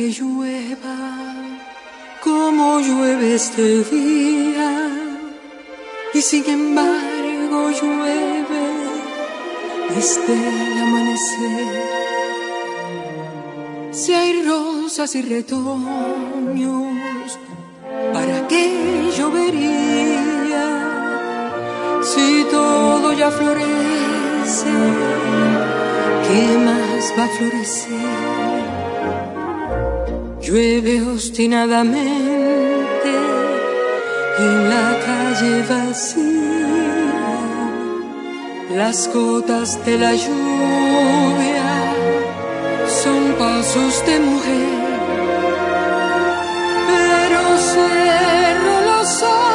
Que llueva como llueve este día y sin embargo llueve desde el amanecer. Si hay rosas y retoños, ¿para qué llovería? Si todo ya florece, ¿qué más va a florecer? Llueve obstinadamente en la calle vacía. Las gotas de la lluvia son pasos de mujer. Pero cerro los ojos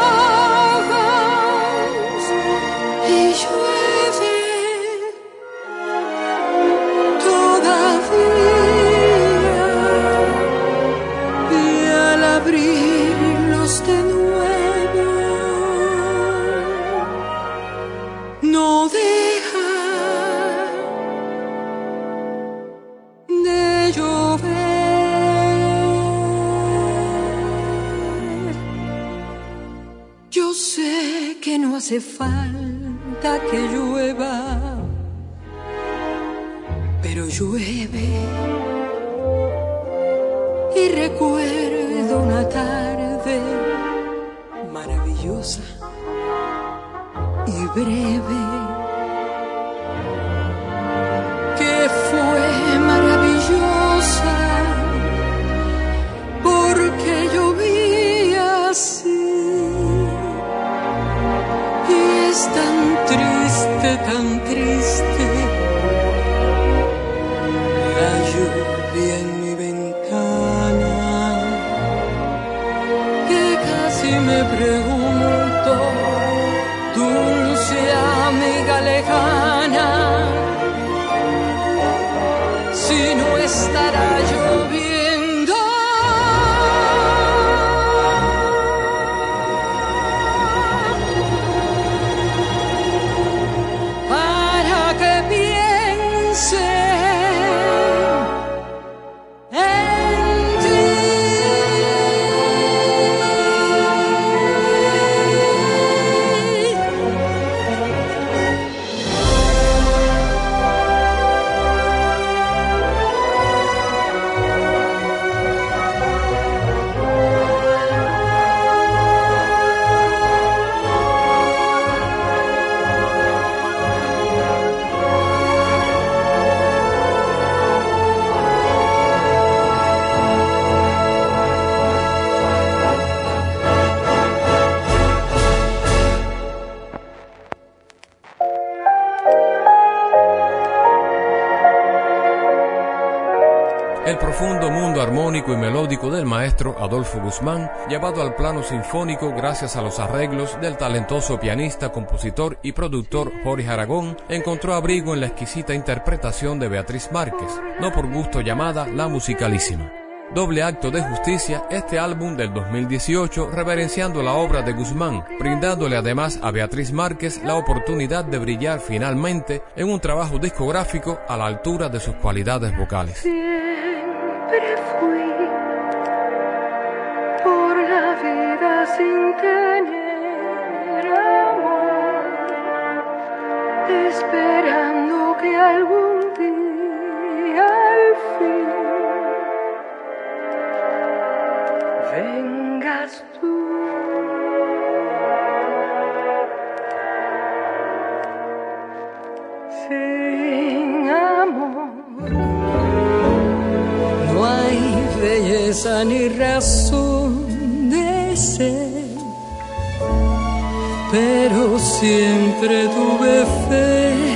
del maestro Adolfo Guzmán, llevado al plano sinfónico gracias a los arreglos del talentoso pianista, compositor y productor Jorge Aragón, encontró abrigo en la exquisita interpretación de Beatriz Márquez, no por gusto llamada La Musicalísima. Doble acto de justicia este álbum del 2018 reverenciando la obra de Guzmán, brindándole además a Beatriz Márquez la oportunidad de brillar finalmente en un trabajo discográfico a la altura de sus cualidades vocales. Ni razón de ser, pero siempre tuve fe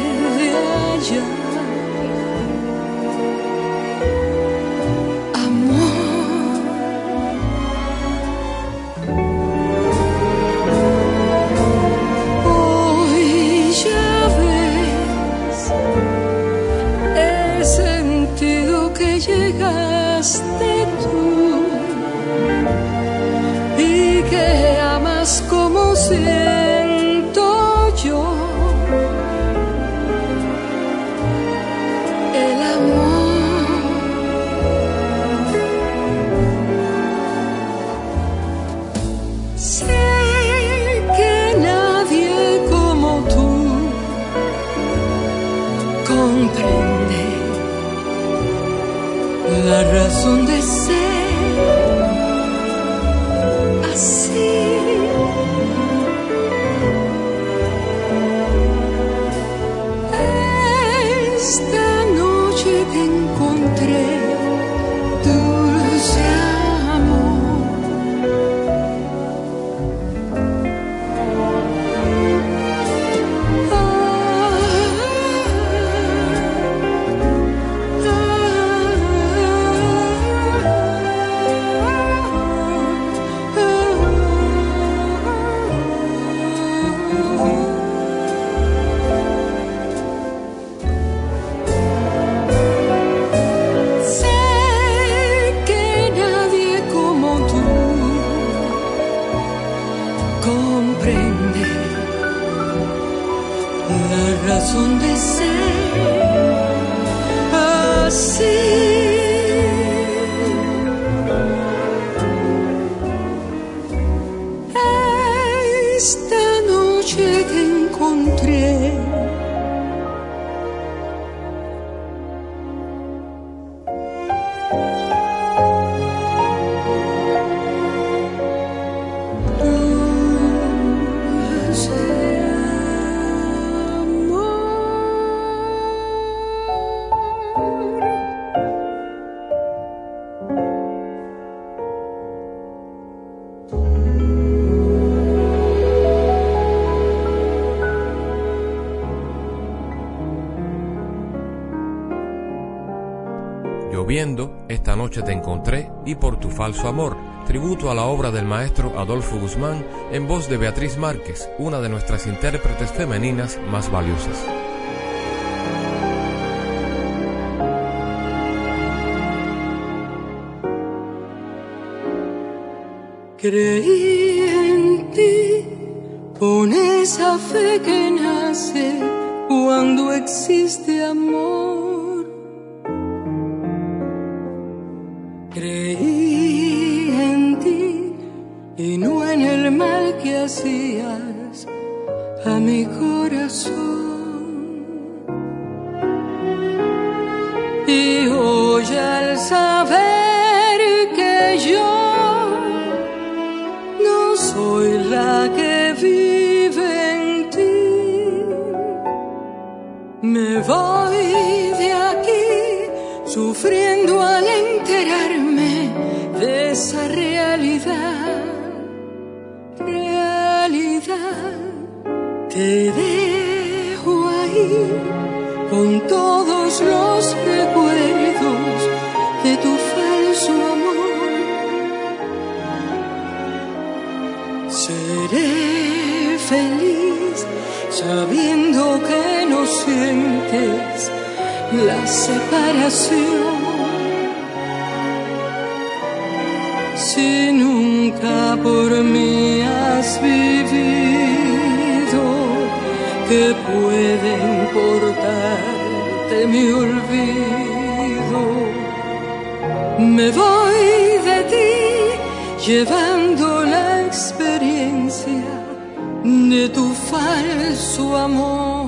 Esta te encontré y por tu falso amor, tributo a la obra del maestro Adolfo Guzmán en voz de Beatriz Márquez, una de nuestras intérpretes femeninas más valiosas. Creí en ti, con esa fe que nace cuando existe amor me voy de aquí sufriendo al enterarme de esa realidad. Te dejo ahí con todos sabiendo que no sientes la separación. Si nunca por mí has vivido que puede importarte mi olvido. Me voy de ti llevando la experiencia de tu falso amor.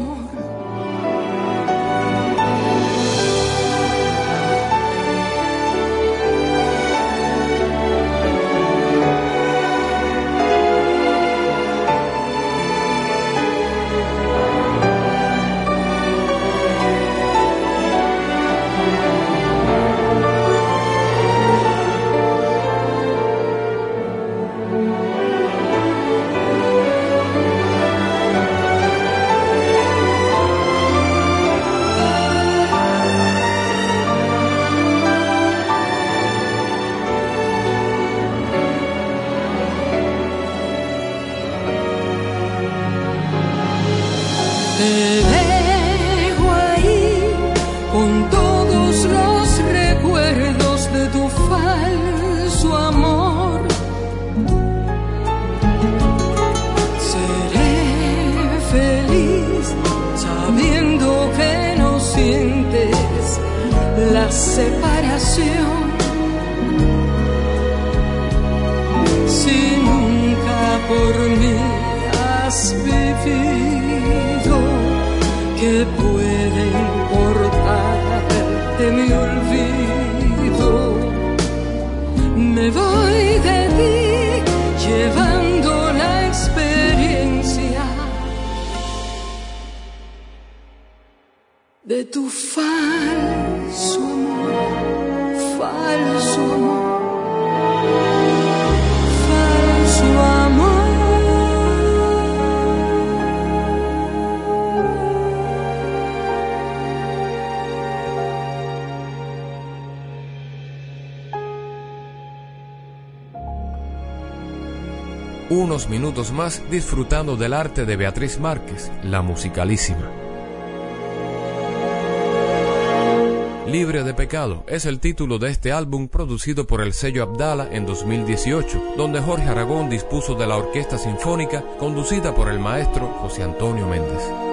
con todos los recuerdos de tu falso amor. Seré feliz sabiendo que no sientes la separación. Si nunca por mí has vivido, que puedes unos minutos más disfrutando del arte de Beatriz Márquez, la musicalísima. Libre de pecado es el título de este álbum producido por el sello Abdala en 2018, donde Jorge Aragón dispuso de la orquesta sinfónica conducida por el maestro José Antonio Méndez.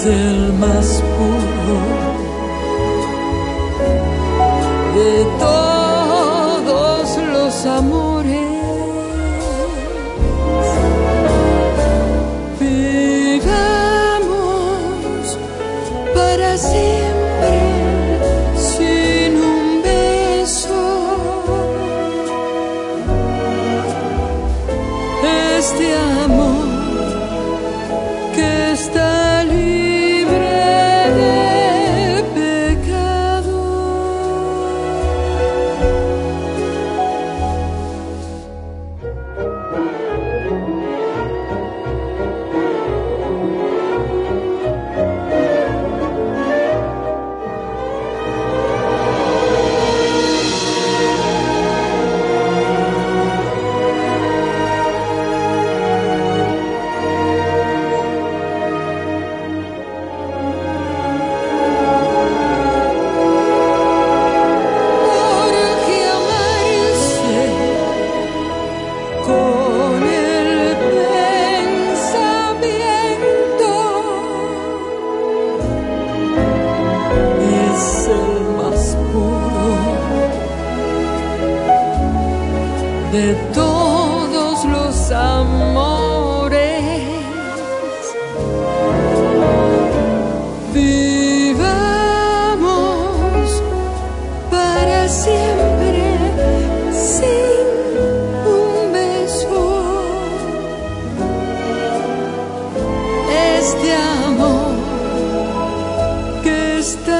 es el más puro. está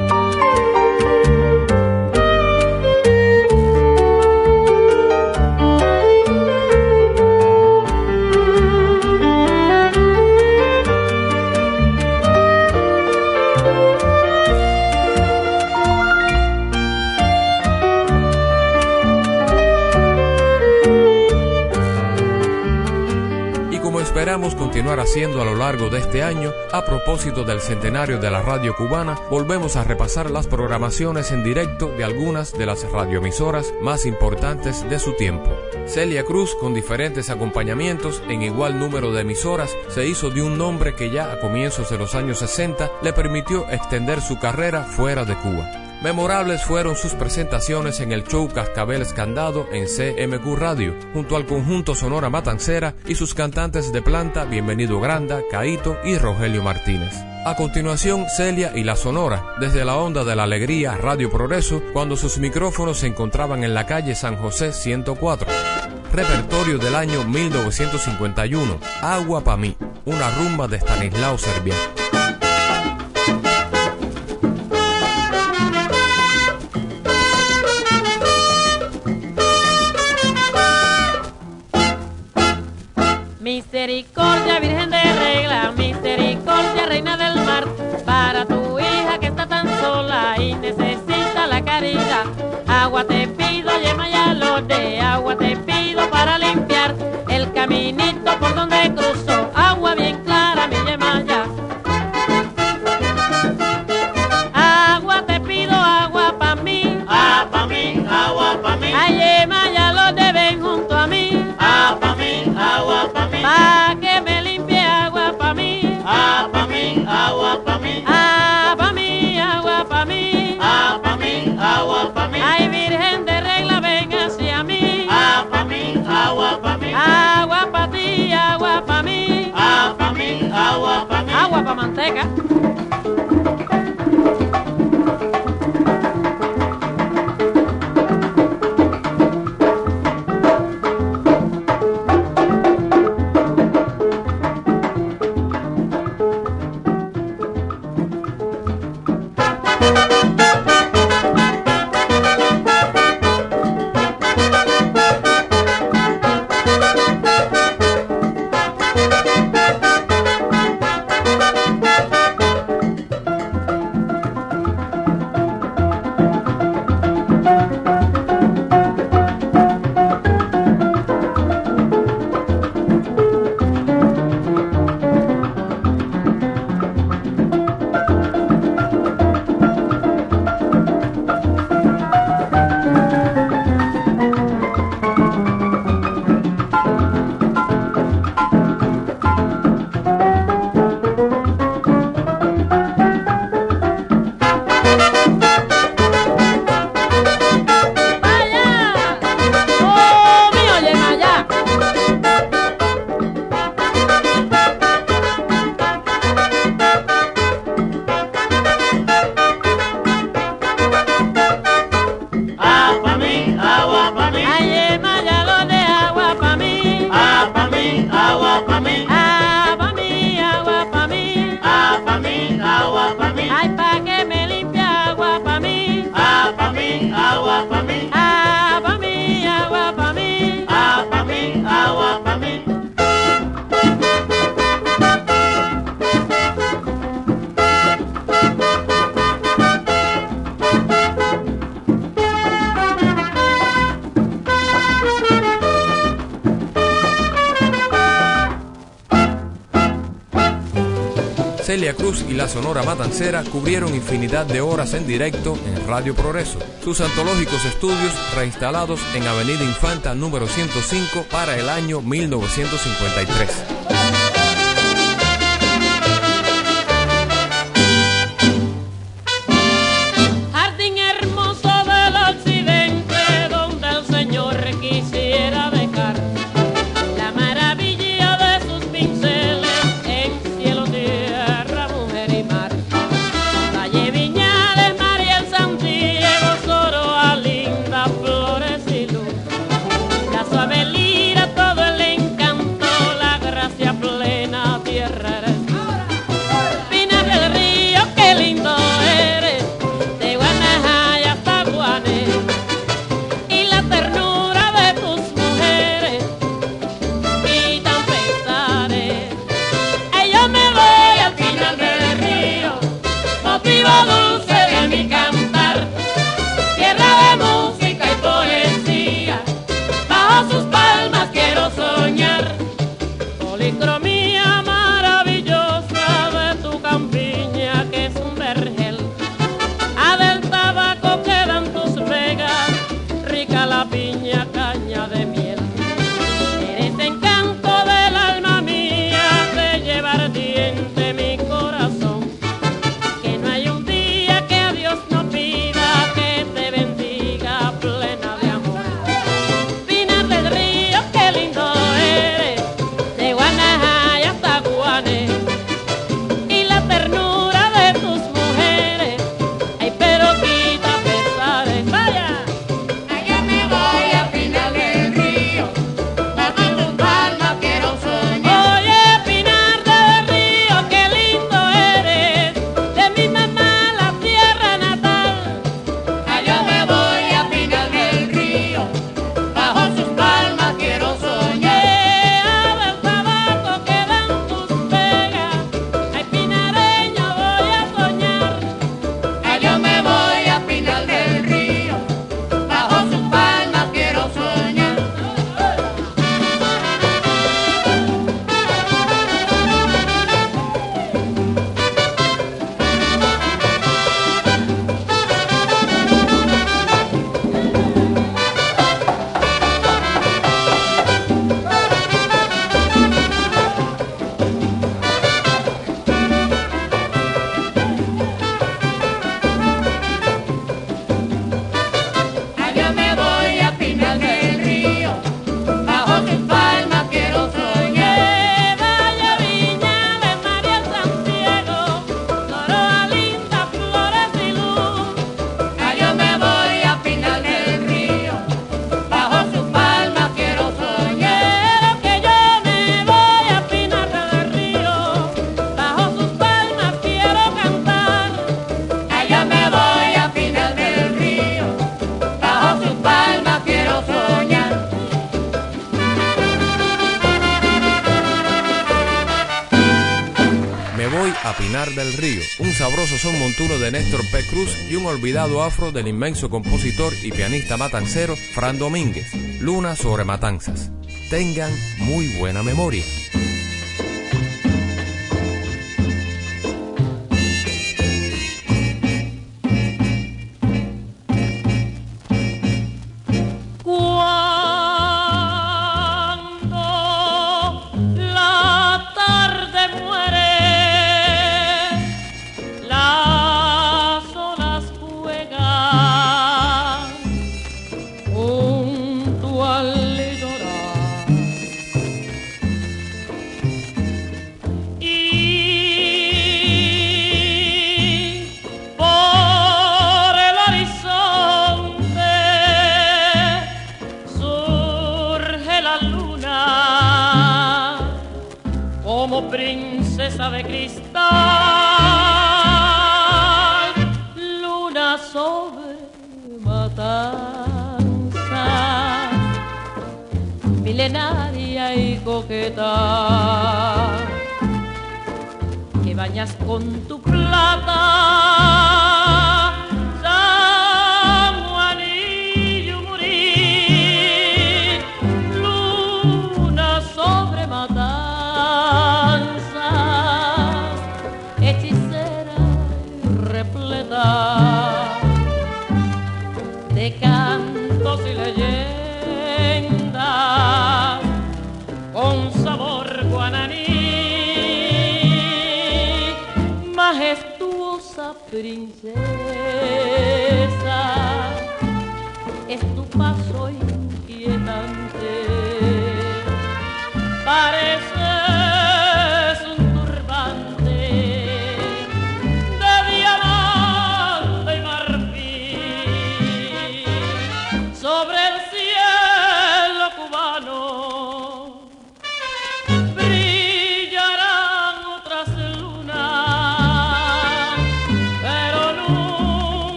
Continuar haciendo a lo largo de este año, a propósito del centenario de la radio cubana, volvemos a repasar las programaciones en directo de algunas de las radioemisoras más importantes de su tiempo. Celia Cruz, con diferentes acompañamientos en igual número de emisoras, se hizo de un nombre que ya a comienzos de los años 60 le permitió extender su carrera fuera de Cuba. Memorables fueron sus presentaciones en el show Cascabel Escandado en CMQ Radio, junto al conjunto Sonora Matancera y sus cantantes de planta Bienvenido Granda, Caito y Rogelio Martínez. A continuación, Celia y la Sonora, desde la onda de la alegría Radio Progreso, cuando sus micrófonos se encontraban en la calle San José 104. Repertorio del año 1951, Agua pa' mí, una rumba de Stanislao Servia. Cubrieron infinidad de horas en directo en Radio Progreso. Sus antológicos estudios reinstalados en Avenida Infanta número 105 para el año 1953. Son montuno de Néstor P. Cruz y un olvidado afro del inmenso compositor y pianista matancero Fran Domínguez, Luna sobre Matanzas. Tengan muy buena memoria.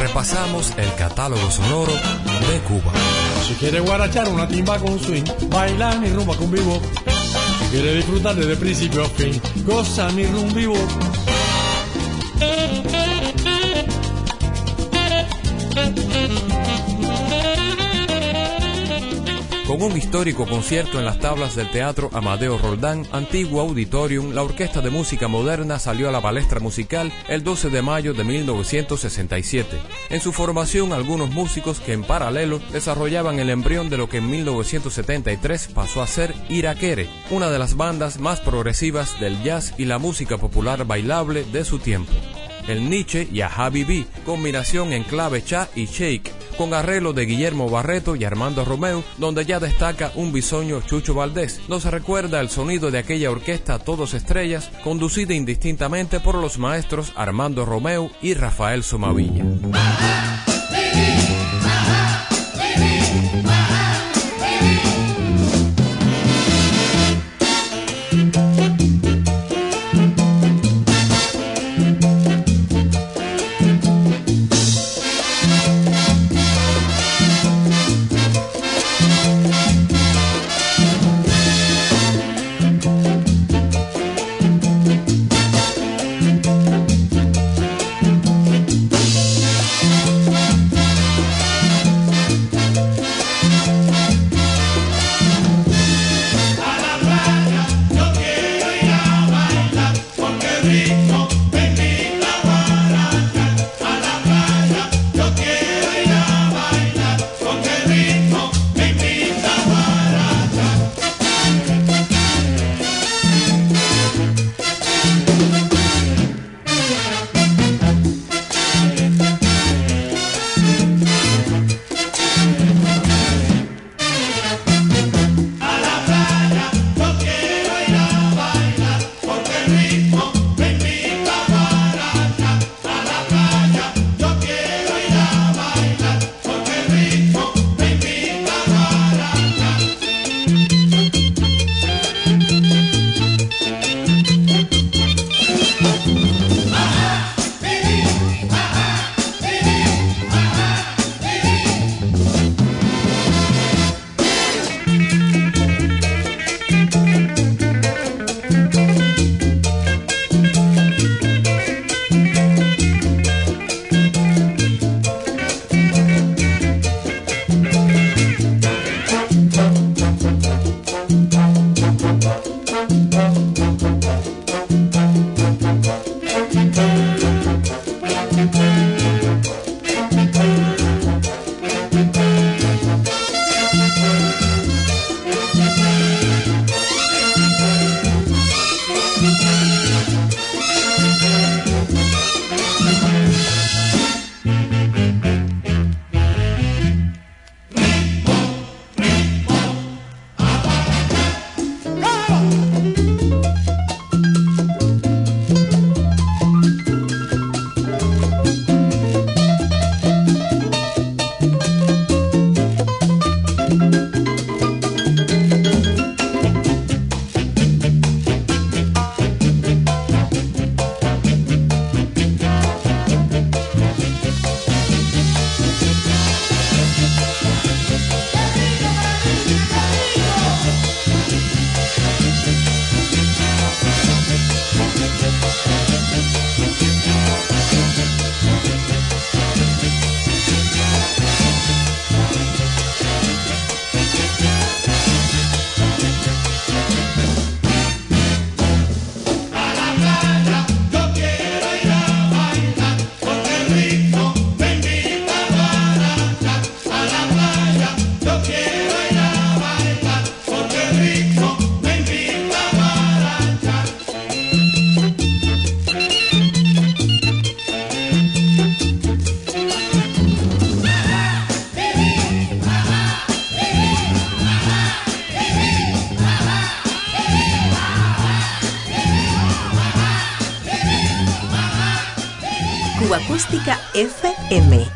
Repasamos el catálogo sonoro de Cuba. Si quiere guarachar una timba con swing, bailar mi rumba con vivo. Si quiere disfrutar desde principio a fin, goza mi rumba vivo. Con un histórico concierto en las tablas del Teatro Amadeo Roldán, antiguo auditorium, la Orquesta de Música Moderna salió a la palestra musical el 12 de mayo de 1967. En su formación, algunos músicos que en paralelo desarrollaban el embrión de lo que en 1973 pasó a ser Iraquere, una de las bandas más progresivas del jazz y la música popular bailable de su tiempo el Nietzsche y a combinación en clave cha y shake, con arreglo de Guillermo Barreto y Armando Romeo, donde ya destaca un bisoño Chucho Valdés. Nos recuerda el sonido de aquella orquesta Todos Estrellas, conducida indistintamente por los maestros Armando Romeo y Rafael Somavilla. Acústica FM.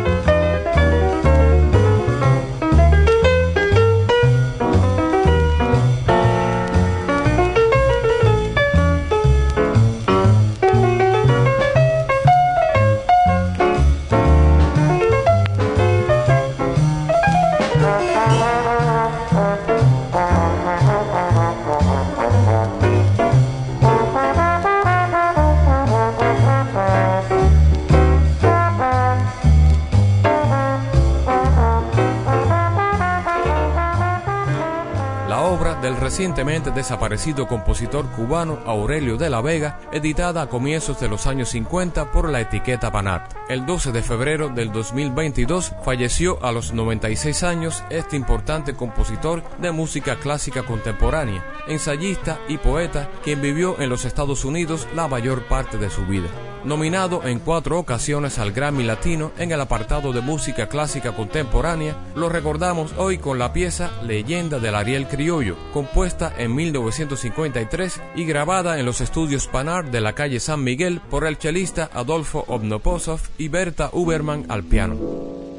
Recientemente desaparecido compositor cubano Aurelio de la Vega, editada a comienzos de los años 50 por la etiqueta Panart. El 12 de febrero del 2022 falleció a los 96 años este importante compositor de música clásica contemporánea, ensayista y poeta quien vivió en los Estados Unidos la mayor parte de su vida nominado en cuatro ocasiones al Grammy Latino en el apartado de música clásica contemporánea, lo recordamos hoy con la pieza Leyenda del Ariel Criollo, compuesta en 1953 y grabada en los estudios Panar de la calle San Miguel por el chelista Adolfo Obnoposov y Berta Uberman al piano.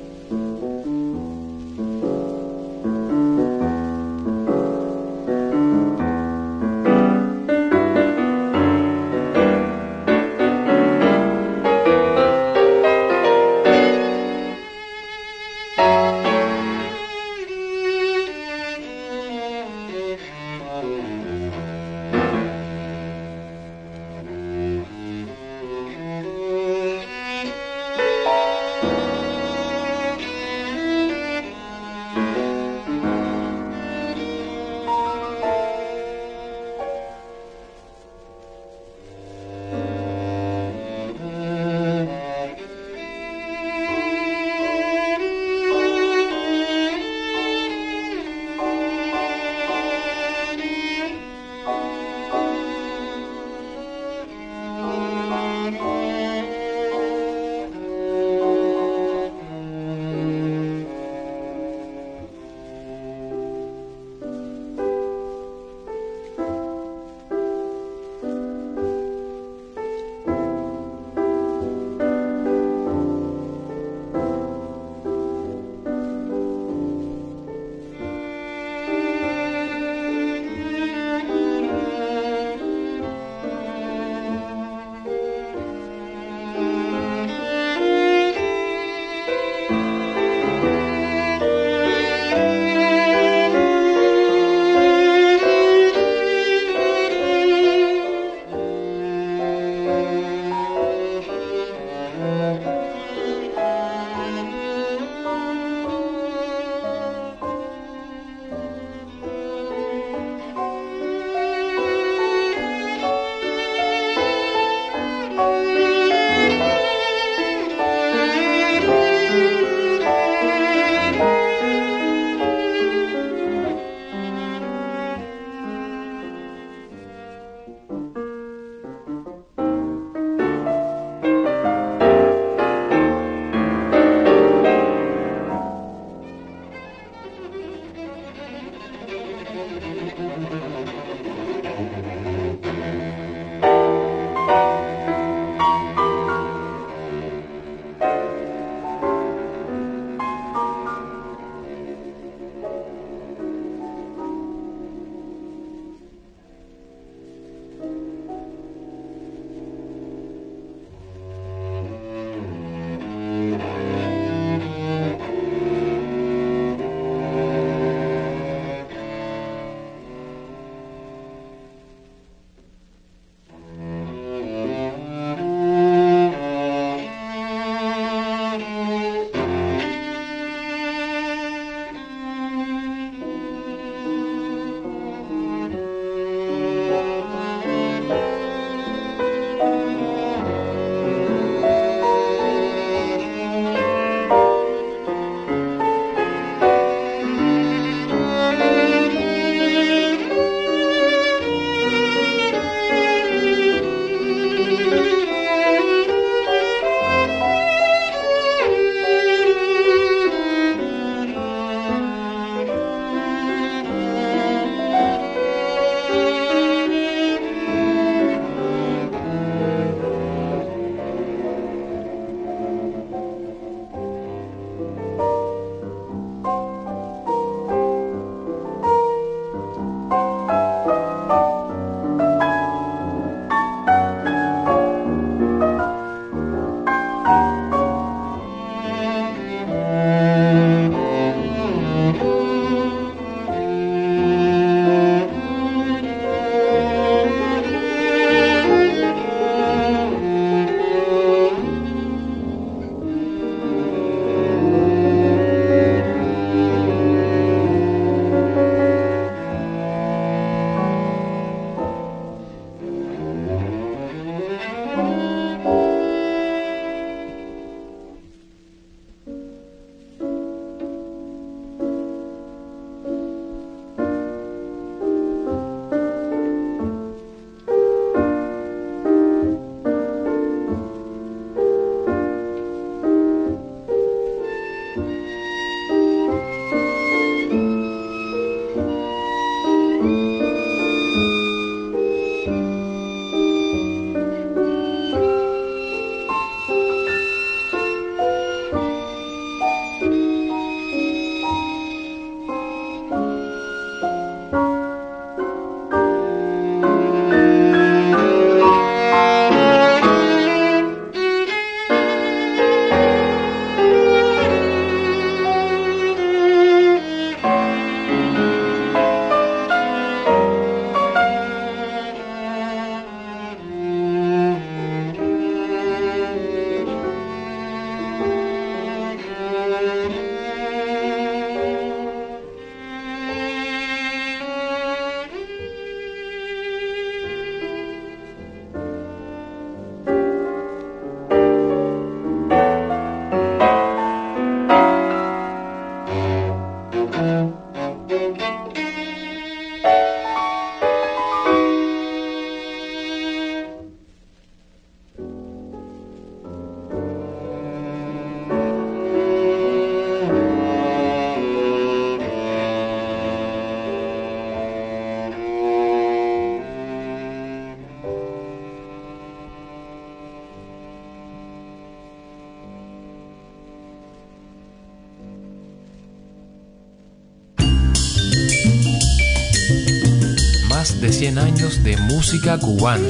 Años de música cubana.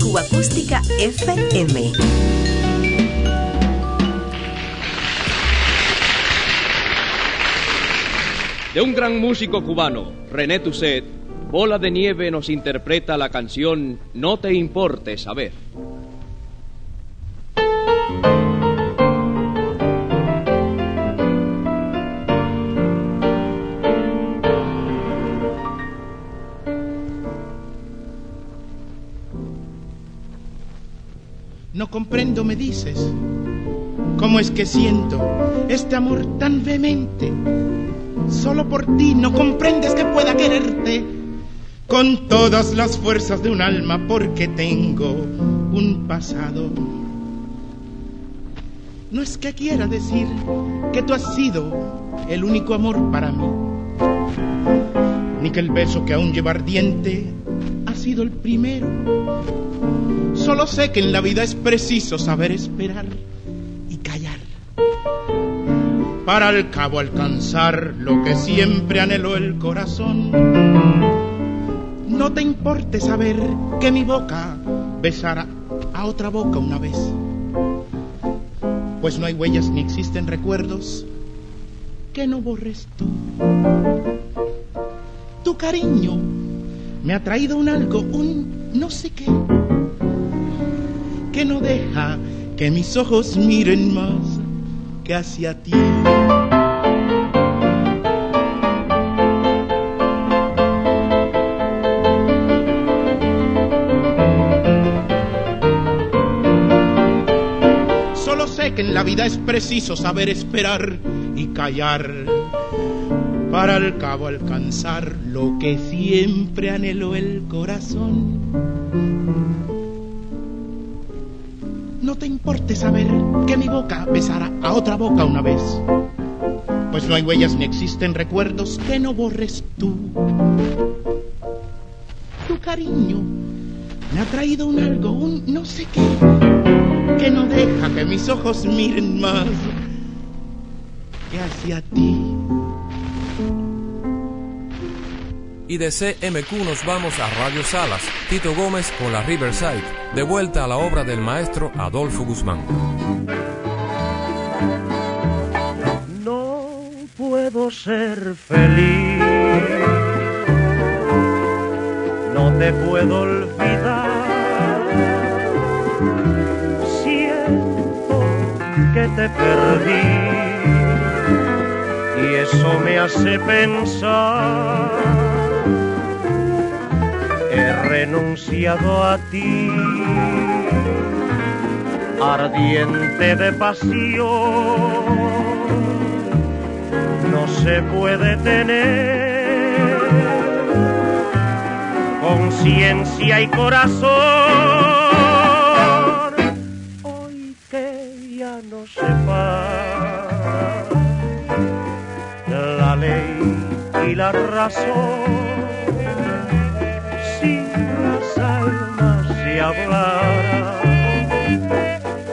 Cuba Acústica FM. De un gran músico cubano, René Tusset, Bola de Nieve nos interpreta la canción No te importe saber. Comprendo, me dices, cómo es que siento este amor tan vehemente. Solo por ti no comprendes que pueda quererte con todas las fuerzas de un alma porque tengo un pasado. No es que quiera decir que tú has sido el único amor para mí, ni que el beso que aún lleva ardiente sido el primero. Solo sé que en la vida es preciso saber esperar y callar para al cabo alcanzar lo que siempre anheló el corazón. No te importe saber que mi boca besara a otra boca una vez, pues no hay huellas ni existen recuerdos que no borres tú. Tu cariño me ha traído un algo, un no sé qué, que no deja que mis ojos miren más que hacia ti. Solo sé que en la vida es preciso saber esperar y callar para al cabo alcanzar lo que siempre anheló el corazón. No te importe saber que mi boca besara a otra boca una vez, pues no hay huellas ni existen recuerdos que no borres tú. Tu cariño me ha traído un algo, un no sé qué, que no deja que mis ojos miren más que hacia ti. Y de CMQ nos vamos a Radio Salas, Tito Gómez con la Riverside, de vuelta a la obra del maestro Adolfo Guzmán. No puedo ser feliz, no te puedo olvidar. Siento que te perdí. Y eso me hace pensar renunciado a ti, ardiente de pasión, no se puede tener conciencia y corazón. Hoy que ya no separa la ley y la razón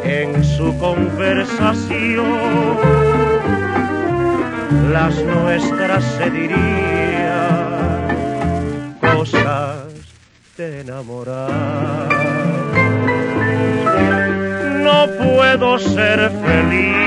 en su conversación, las nuestras se dirían cosas de enamorar. No puedo ser feliz,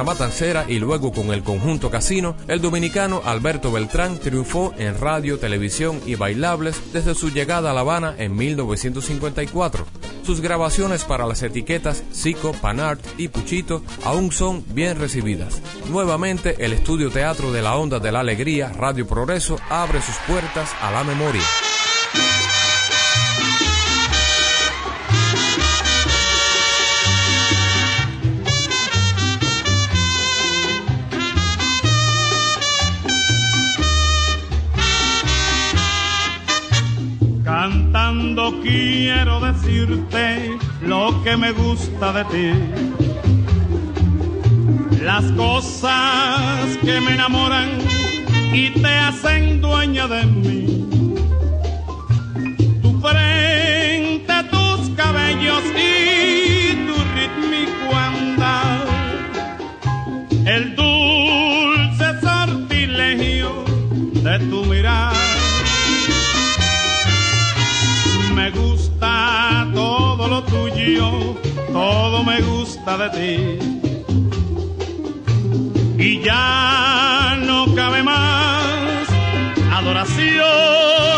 Sonora Matancera y luego con el conjunto Casino, el dominicano Alberto Beltrán triunfó en radio, televisión y bailables desde su llegada a La Habana en 1954. Sus grabaciones para las etiquetas Zico, Panart y Puchito aún son bien recibidas. Nuevamente, el estudio teatro de la Onda de la Alegría, Radio Progreso, abre sus puertas a la memoria. Quiero decirte lo que me gusta de ti. Las cosas que me enamoran y te hacen dueña de mí. Tu frente, Me gusta todo lo tuyo, todo me gusta de ti. Y ya no cabe más adoración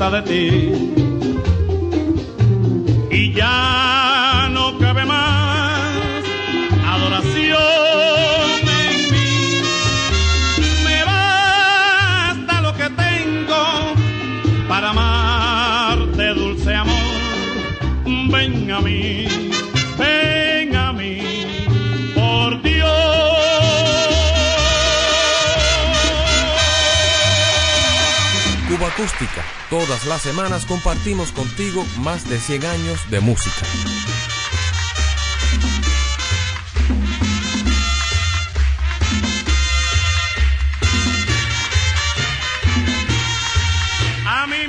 gusta de ti. Todas las semanas compartimos contigo más de 100 años de música. A mí